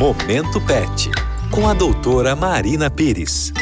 Momento Pet, com a doutora Marina Pires.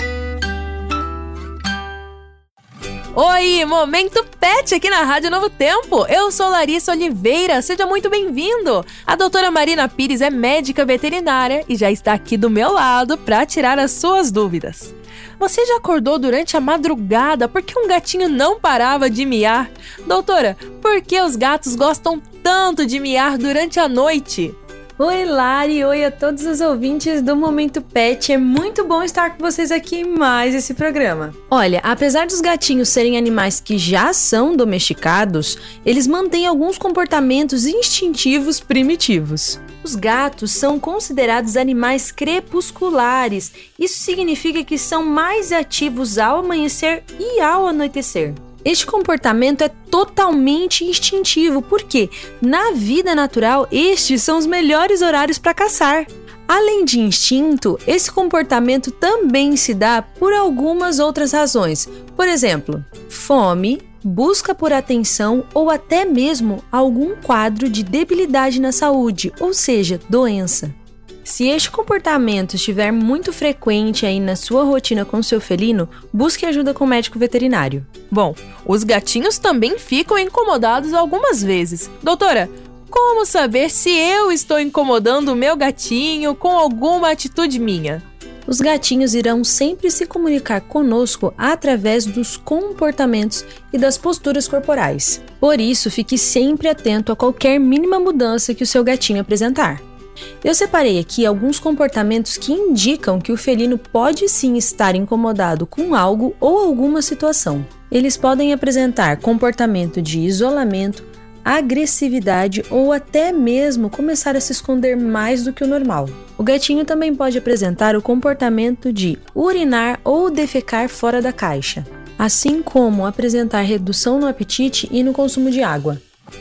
Oi, Momento Pet aqui na Rádio Novo Tempo. Eu sou Larissa Oliveira, seja muito bem-vindo. A doutora Marina Pires é médica veterinária e já está aqui do meu lado para tirar as suas dúvidas. Você já acordou durante a madrugada porque um gatinho não parava de miar? Doutora, por que os gatos gostam tanto de miar durante a noite? Oi, Lari, oi a todos os ouvintes do Momento Pet. É muito bom estar com vocês aqui em mais esse programa. Olha, apesar dos gatinhos serem animais que já são domesticados, eles mantêm alguns comportamentos instintivos primitivos. Os gatos são considerados animais crepusculares. Isso significa que são mais ativos ao amanhecer e ao anoitecer. Este comportamento é totalmente instintivo, porque na vida natural estes são os melhores horários para caçar. Além de instinto, esse comportamento também se dá por algumas outras razões. Por exemplo, fome, busca por atenção ou até mesmo algum quadro de debilidade na saúde, ou seja, doença. Se este comportamento estiver muito frequente aí na sua rotina com seu felino, busque ajuda com o médico veterinário. Bom, os gatinhos também ficam incomodados algumas vezes. Doutora, como saber se eu estou incomodando o meu gatinho com alguma atitude minha? Os gatinhos irão sempre se comunicar conosco através dos comportamentos e das posturas corporais. Por isso, fique sempre atento a qualquer mínima mudança que o seu gatinho apresentar. Eu separei aqui alguns comportamentos que indicam que o felino pode sim estar incomodado com algo ou alguma situação. Eles podem apresentar comportamento de isolamento, agressividade ou até mesmo começar a se esconder mais do que o normal. O gatinho também pode apresentar o comportamento de urinar ou defecar fora da caixa, assim como apresentar redução no apetite e no consumo de água.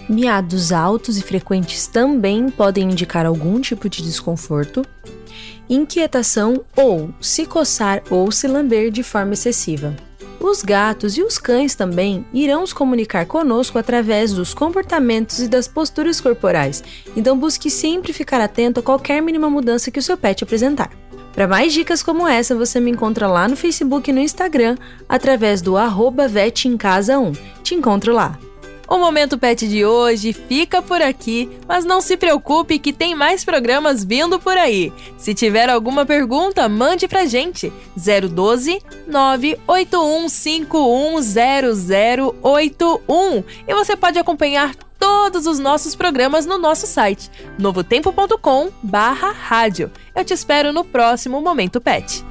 Miados altos e frequentes também podem indicar algum tipo de desconforto, inquietação ou se coçar ou se lamber de forma excessiva. Os gatos e os cães também irão se comunicar conosco através dos comportamentos e das posturas corporais, então busque sempre ficar atento a qualquer mínima mudança que o seu pet apresentar. Para mais dicas como essa, você me encontra lá no Facebook e no Instagram através do arroba 1. Te encontro lá. O Momento Pet de hoje fica por aqui, mas não se preocupe que tem mais programas vindo por aí. Se tiver alguma pergunta, mande pra gente. 012 981510081 e você pode acompanhar todos os nossos programas no nosso site novotempo.com/rádio. Eu te espero no próximo Momento Pet.